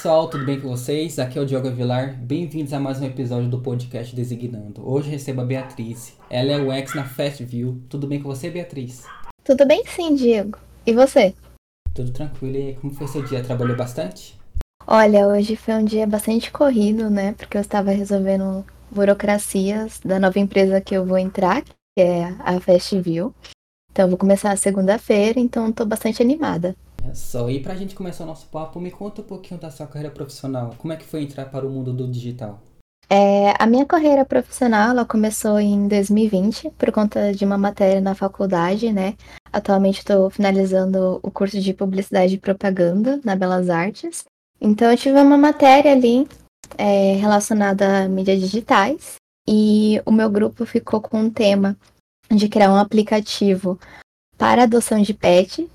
pessoal, tudo bem com vocês? Aqui é o Diogo Vilar. Bem-vindos a mais um episódio do podcast Designando. Hoje recebo a Beatriz. Ela é o ex na Festview. Tudo bem com você, Beatriz? Tudo bem sim, Diego. E você? Tudo tranquilo. E como foi seu dia? Trabalhou bastante? Olha, hoje foi um dia bastante corrido, né? Porque eu estava resolvendo burocracias da nova empresa que eu vou entrar, que é a Festview. Então, eu vou começar segunda-feira, então estou bastante animada. É só. E pra gente começar o nosso papo, me conta um pouquinho da sua carreira profissional. Como é que foi entrar para o mundo do digital? É, a minha carreira profissional ela começou em 2020 por conta de uma matéria na faculdade, né? Atualmente estou finalizando o curso de publicidade e propaganda na Belas Artes. Então eu tive uma matéria ali é, relacionada a mídias digitais e o meu grupo ficou com um tema de criar um aplicativo para adoção de pet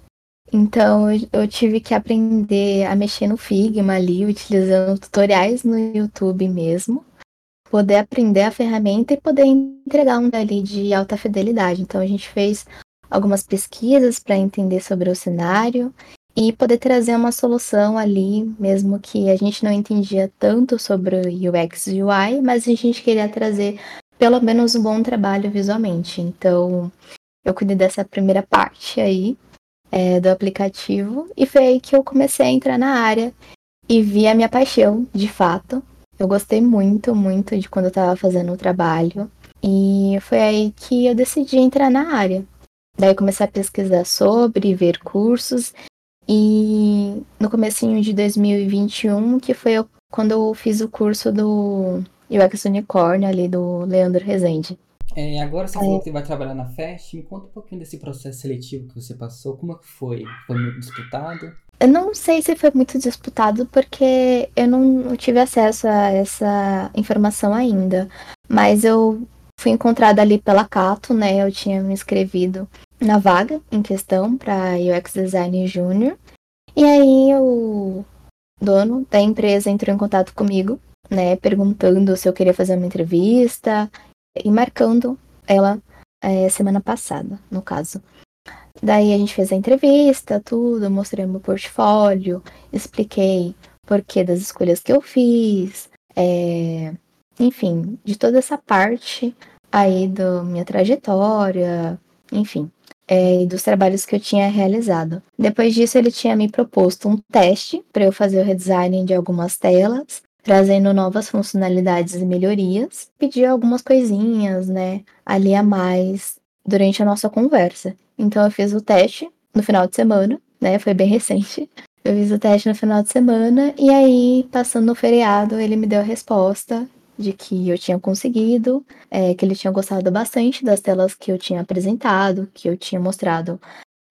então eu tive que aprender a mexer no Figma ali, utilizando tutoriais no YouTube mesmo. Poder aprender a ferramenta e poder entregar um dali de alta fidelidade. Então a gente fez algumas pesquisas para entender sobre o cenário e poder trazer uma solução ali, mesmo que a gente não entendia tanto sobre UX e UI, mas a gente queria trazer pelo menos um bom trabalho visualmente. Então eu cuidei dessa primeira parte aí é, do aplicativo e foi aí que eu comecei a entrar na área e vi a minha paixão, de fato. Eu gostei muito, muito de quando eu estava fazendo o trabalho e foi aí que eu decidi entrar na área. Daí comecei a pesquisar sobre, ver cursos e no comecinho de 2021, que foi quando eu fiz o curso do UX Unicorn ali do Leandro Rezende. É, agora você falou que vai trabalhar na Fest. Me conta um pouquinho desse processo seletivo que você passou. Como é que foi? Foi muito disputado? Eu não sei se foi muito disputado porque eu não tive acesso a essa informação ainda. Mas eu fui encontrada ali pela Cato, né? Eu tinha me inscrevido na vaga em questão para UX Design Júnior. E aí o dono da empresa entrou em contato comigo, né, perguntando se eu queria fazer uma entrevista e marcando ela é, semana passada, no caso. Daí a gente fez a entrevista, tudo, mostrei meu portfólio, expliquei porquê das escolhas que eu fiz, é, enfim, de toda essa parte aí da minha trajetória, enfim, é, e dos trabalhos que eu tinha realizado. Depois disso, ele tinha me proposto um teste para eu fazer o redesign de algumas telas trazendo novas funcionalidades e melhorias, pediu algumas coisinhas, né, ali a mais durante a nossa conversa. Então eu fiz o teste no final de semana, né, foi bem recente. Eu fiz o teste no final de semana e aí, passando o feriado, ele me deu a resposta de que eu tinha conseguido, é, que ele tinha gostado bastante das telas que eu tinha apresentado, que eu tinha mostrado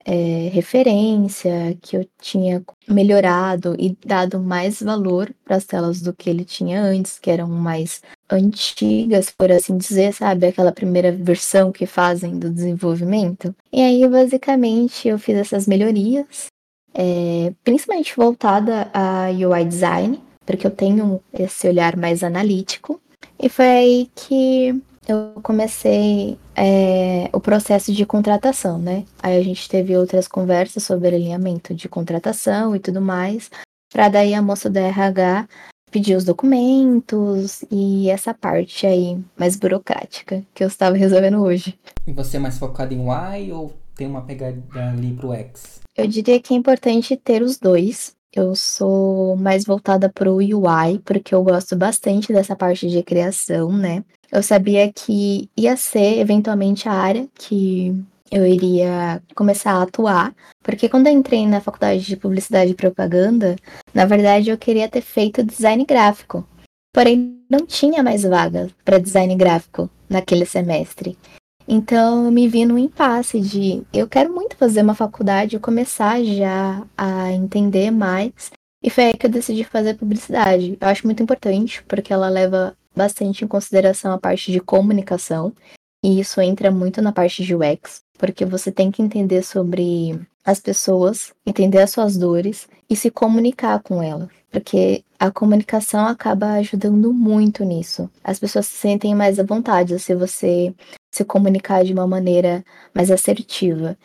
é, referência, que eu tinha melhorado e dado mais valor para as telas do que ele tinha antes, que eram mais antigas, por assim dizer, sabe? Aquela primeira versão que fazem do desenvolvimento. E aí, basicamente, eu fiz essas melhorias, é, principalmente voltada a UI design, porque eu tenho esse olhar mais analítico. E foi aí que eu comecei é, o processo de contratação, né? Aí a gente teve outras conversas sobre alinhamento de contratação e tudo mais, para daí a moça da RH pedir os documentos e essa parte aí mais burocrática que eu estava resolvendo hoje. E você é mais focado em Y ou tem uma pegada ali pro X? Eu diria que é importante ter os dois, eu sou mais voltada para o UI, porque eu gosto bastante dessa parte de criação, né? Eu sabia que ia ser eventualmente a área que eu iria começar a atuar, porque quando eu entrei na faculdade de publicidade e propaganda, na verdade eu queria ter feito design gráfico. Porém, não tinha mais vaga para design gráfico naquele semestre. Então eu me vi num impasse de eu quero muito fazer uma faculdade e começar já a entender mais. E foi aí que eu decidi fazer publicidade. Eu acho muito importante porque ela leva bastante em consideração a parte de comunicação. E isso entra muito na parte de UX, porque você tem que entender sobre as pessoas, entender as suas dores e se comunicar com elas, porque a comunicação acaba ajudando muito nisso. As pessoas se sentem mais à vontade se você se comunicar de uma maneira mais assertiva.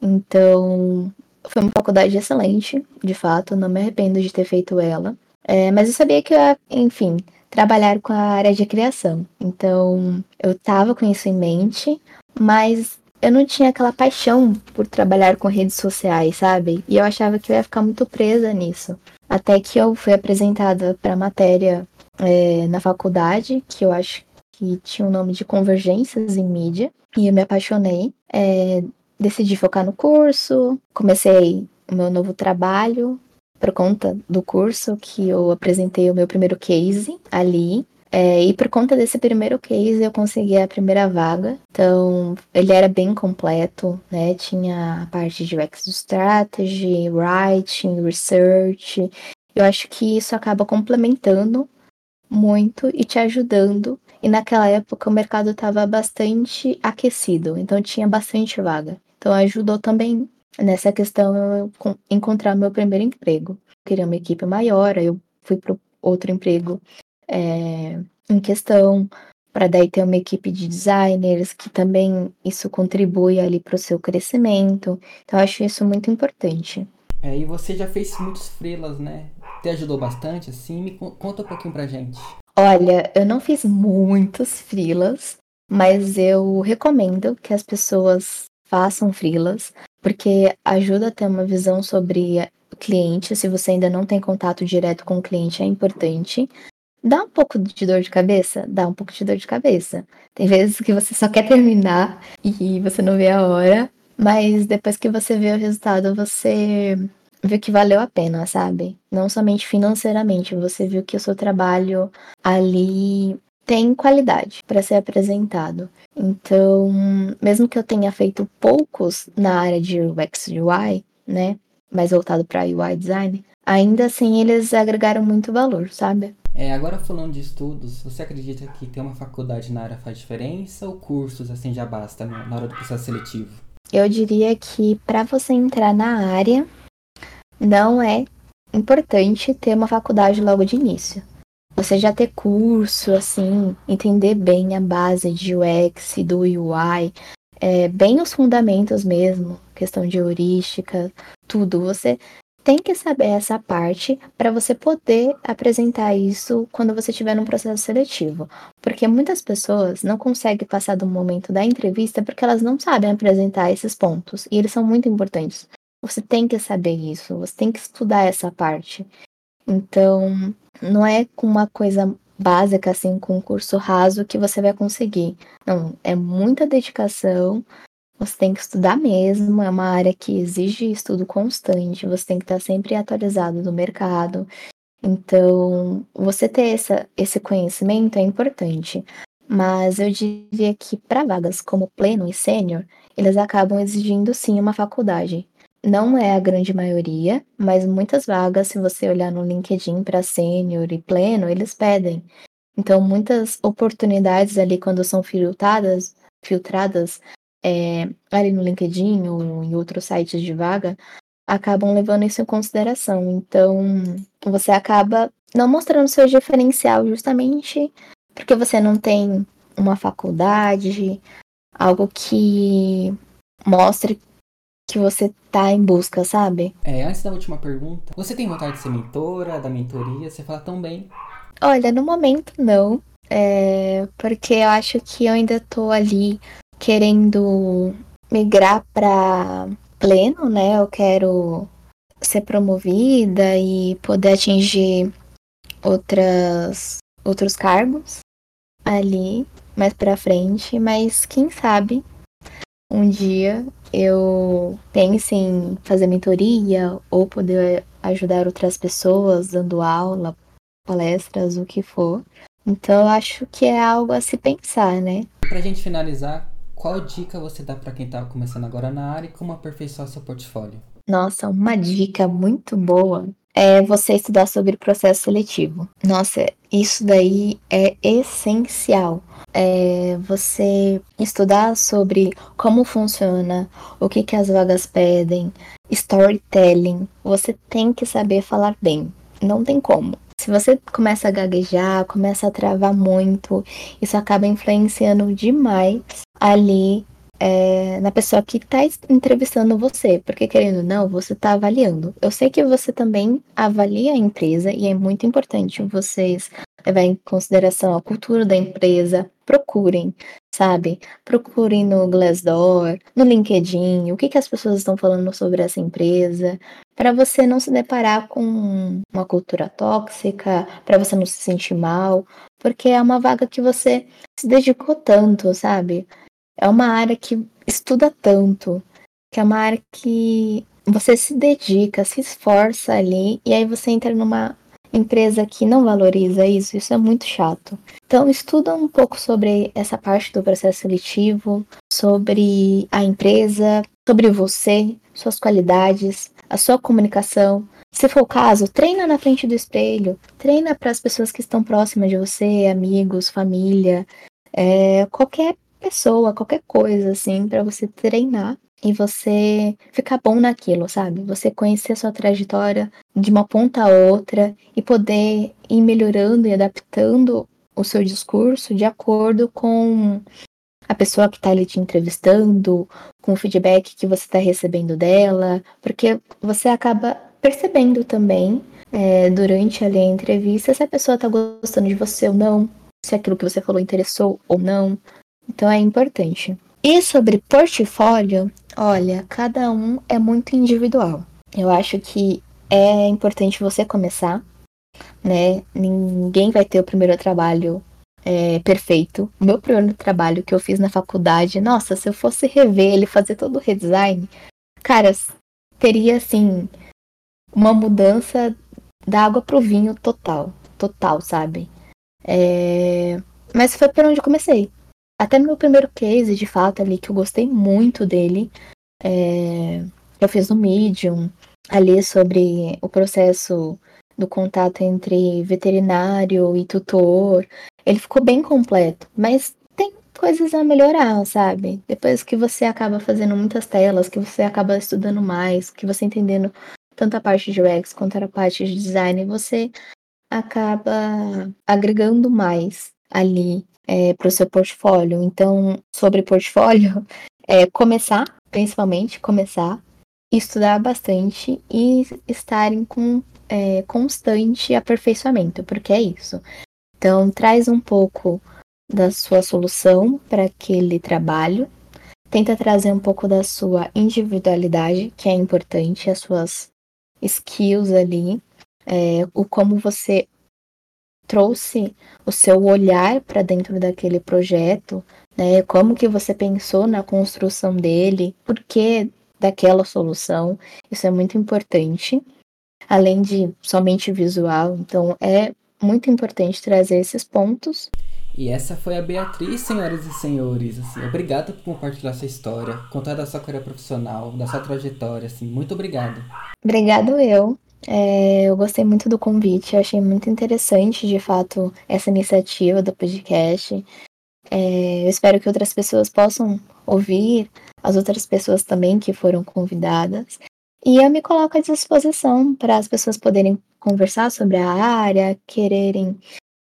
Então, foi uma faculdade excelente, de fato, não me arrependo de ter feito ela. É, mas eu sabia que enfim, trabalhar com a área de criação. Então, eu tava com isso em mente, mas eu não tinha aquela paixão por trabalhar com redes sociais, sabe? E eu achava que eu ia ficar muito presa nisso. Até que eu fui apresentada para matéria é, na faculdade, que eu acho que tinha o nome de Convergências em Mídia, e eu me apaixonei. É, decidi focar no curso, comecei o meu novo trabalho por conta do curso que eu apresentei o meu primeiro case ali. É, e por conta desse primeiro case eu consegui a primeira vaga. Então ele era bem completo, né? Tinha a parte de UX Strategy, Writing, Research. Eu acho que isso acaba complementando muito e te ajudando. E naquela época o mercado estava bastante aquecido, então tinha bastante vaga. Então ajudou também nessa questão eu encontrar meu primeiro emprego. Eu queria uma equipe maior, aí eu fui para outro emprego é, em questão, para daí ter uma equipe de designers, que também isso contribui ali para o seu crescimento. Então eu acho isso muito importante. É, e você já fez muitos freelas, né? Te ajudou bastante, assim? Me conta um pouquinho pra gente. Olha, eu não fiz muitos freelas, mas eu recomendo que as pessoas façam freelas, porque ajuda a ter uma visão sobre o cliente. Se você ainda não tem contato direto com o cliente, é importante. Dá um pouco de dor de cabeça? Dá um pouco de dor de cabeça. Tem vezes que você só quer terminar e você não vê a hora, mas depois que você vê o resultado, você viu que valeu a pena, sabe? Não somente financeiramente, você viu que o seu trabalho ali tem qualidade para ser apresentado. Então, mesmo que eu tenha feito poucos na área de UX UI, né, mais voltado para UI design, ainda assim eles agregaram muito valor, sabe? É, agora falando de estudos, você acredita que ter uma faculdade na área faz diferença ou cursos assim já basta na hora do processo seletivo? Eu diria que para você entrar na área, não é importante ter uma faculdade logo de início. Você já ter curso, assim, entender bem a base de UX, do UI, é, bem os fundamentos mesmo, questão de heurística, tudo. Você tem que saber essa parte para você poder apresentar isso quando você estiver num processo seletivo. Porque muitas pessoas não conseguem passar do momento da entrevista porque elas não sabem apresentar esses pontos. E eles são muito importantes. Você tem que saber isso, você tem que estudar essa parte. Então, não é com uma coisa básica, assim, com um curso raso que você vai conseguir. Não, é muita dedicação, você tem que estudar mesmo, é uma área que exige estudo constante, você tem que estar sempre atualizado do mercado. Então, você ter essa, esse conhecimento é importante. Mas eu diria que para vagas como pleno e sênior, eles acabam exigindo sim uma faculdade. Não é a grande maioria, mas muitas vagas, se você olhar no LinkedIn para sênior e pleno, eles pedem. Então, muitas oportunidades ali, quando são filtradas, filtradas é, ali no LinkedIn ou em outros sites de vaga, acabam levando isso em consideração. Então, você acaba não mostrando seu diferencial justamente porque você não tem uma faculdade, algo que mostre que você tá em busca, sabe? É, antes da última pergunta, você tem vontade de ser mentora, da mentoria? Você fala tão bem. Olha, no momento não. É, porque eu acho que eu ainda tô ali querendo migrar para pleno, né? Eu quero ser promovida e poder atingir outras outros cargos ali mais para frente, mas quem sabe um dia eu pense em fazer mentoria ou poder ajudar outras pessoas dando aula, palestras, o que for. Então eu acho que é algo a se pensar, né? Pra gente finalizar, qual dica você dá para quem tá começando agora na área e como aperfeiçoar seu portfólio? Nossa, uma dica muito boa é você estudar sobre processo seletivo. Nossa, isso daí é essencial. É você estudar sobre como funciona, o que, que as vagas pedem, storytelling. Você tem que saber falar bem. Não tem como. Se você começa a gaguejar, começa a travar muito, isso acaba influenciando demais ali é, na pessoa que está entrevistando você, porque querendo ou não, você está avaliando. Eu sei que você também avalia a empresa e é muito importante vocês levar em consideração a cultura da empresa. Procurem, sabe? Procurem no Glassdoor, no LinkedIn, o que, que as pessoas estão falando sobre essa empresa, para você não se deparar com uma cultura tóxica, para você não se sentir mal, porque é uma vaga que você se dedicou tanto, sabe? É uma área que estuda tanto, que é uma área que você se dedica, se esforça ali, e aí você entra numa empresa que não valoriza isso, isso é muito chato. Então, estuda um pouco sobre essa parte do processo seletivo, sobre a empresa, sobre você, suas qualidades, a sua comunicação. Se for o caso, treina na frente do espelho, treina para as pessoas que estão próximas de você, amigos, família, é, qualquer pessoa, qualquer coisa, assim, para você treinar e você ficar bom naquilo, sabe? Você conhecer a sua trajetória de uma ponta a outra e poder ir melhorando e adaptando o seu discurso de acordo com a pessoa que está ali te entrevistando, com o feedback que você está recebendo dela, porque você acaba percebendo também é, durante ali a entrevista se a pessoa está gostando de você ou não, se aquilo que você falou interessou ou não. Então é importante. E sobre portfólio, olha, cada um é muito individual. Eu acho que é importante você começar, né? Ninguém vai ter o primeiro trabalho é, perfeito. O meu primeiro trabalho que eu fiz na faculdade, nossa, se eu fosse rever ele, fazer todo o redesign, cara, teria assim uma mudança da água pro vinho total, total, sabe? É... Mas foi por onde comecei. Até meu primeiro case, de fato, ali, que eu gostei muito dele, é, eu fiz no Medium, ali sobre o processo do contato entre veterinário e tutor. Ele ficou bem completo, mas tem coisas a melhorar, sabe? Depois que você acaba fazendo muitas telas, que você acaba estudando mais, que você entendendo tanto a parte de UX quanto a parte de design, você acaba agregando mais ali é, para o seu portfólio. Então, sobre portfólio, é começar, principalmente começar, estudar bastante e estarem com é, constante aperfeiçoamento, porque é isso. Então, traz um pouco da sua solução para aquele trabalho, tenta trazer um pouco da sua individualidade, que é importante, as suas skills ali, é, o como você trouxe o seu olhar para dentro daquele projeto, né? Como que você pensou na construção dele, por que daquela solução? Isso é muito importante, além de somente visual. Então é muito importante trazer esses pontos. E essa foi a Beatriz, senhoras e senhores. Assim, obrigado por compartilhar sua história, contar da sua carreira profissional, da sua trajetória. Assim, muito obrigado. Obrigado eu. É, eu gostei muito do convite, eu achei muito interessante, de fato, essa iniciativa do podcast. É, eu espero que outras pessoas possam ouvir, as outras pessoas também que foram convidadas. E eu me coloco à disposição para as pessoas poderem conversar sobre a área, quererem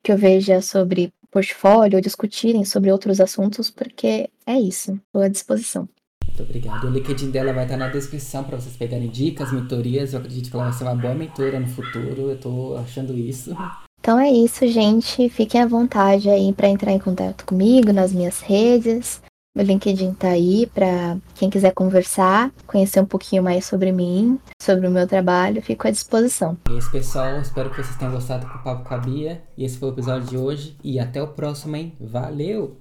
que eu veja sobre portfólio, discutirem sobre outros assuntos, porque é isso, estou à disposição. Muito obrigado. O LinkedIn dela vai estar na descrição para vocês pegarem dicas, mentorias. Eu acredito que ela vai ser uma boa mentora no futuro. Eu tô achando isso. Então é isso, gente. Fiquem à vontade aí para entrar em contato comigo nas minhas redes. Meu LinkedIn tá aí para quem quiser conversar, conhecer um pouquinho mais sobre mim, sobre o meu trabalho, fico à disposição. E é isso, pessoal. Espero que vocês tenham gostado do Papo com a Bia. E esse foi o episódio de hoje. E até o próximo, hein? Valeu!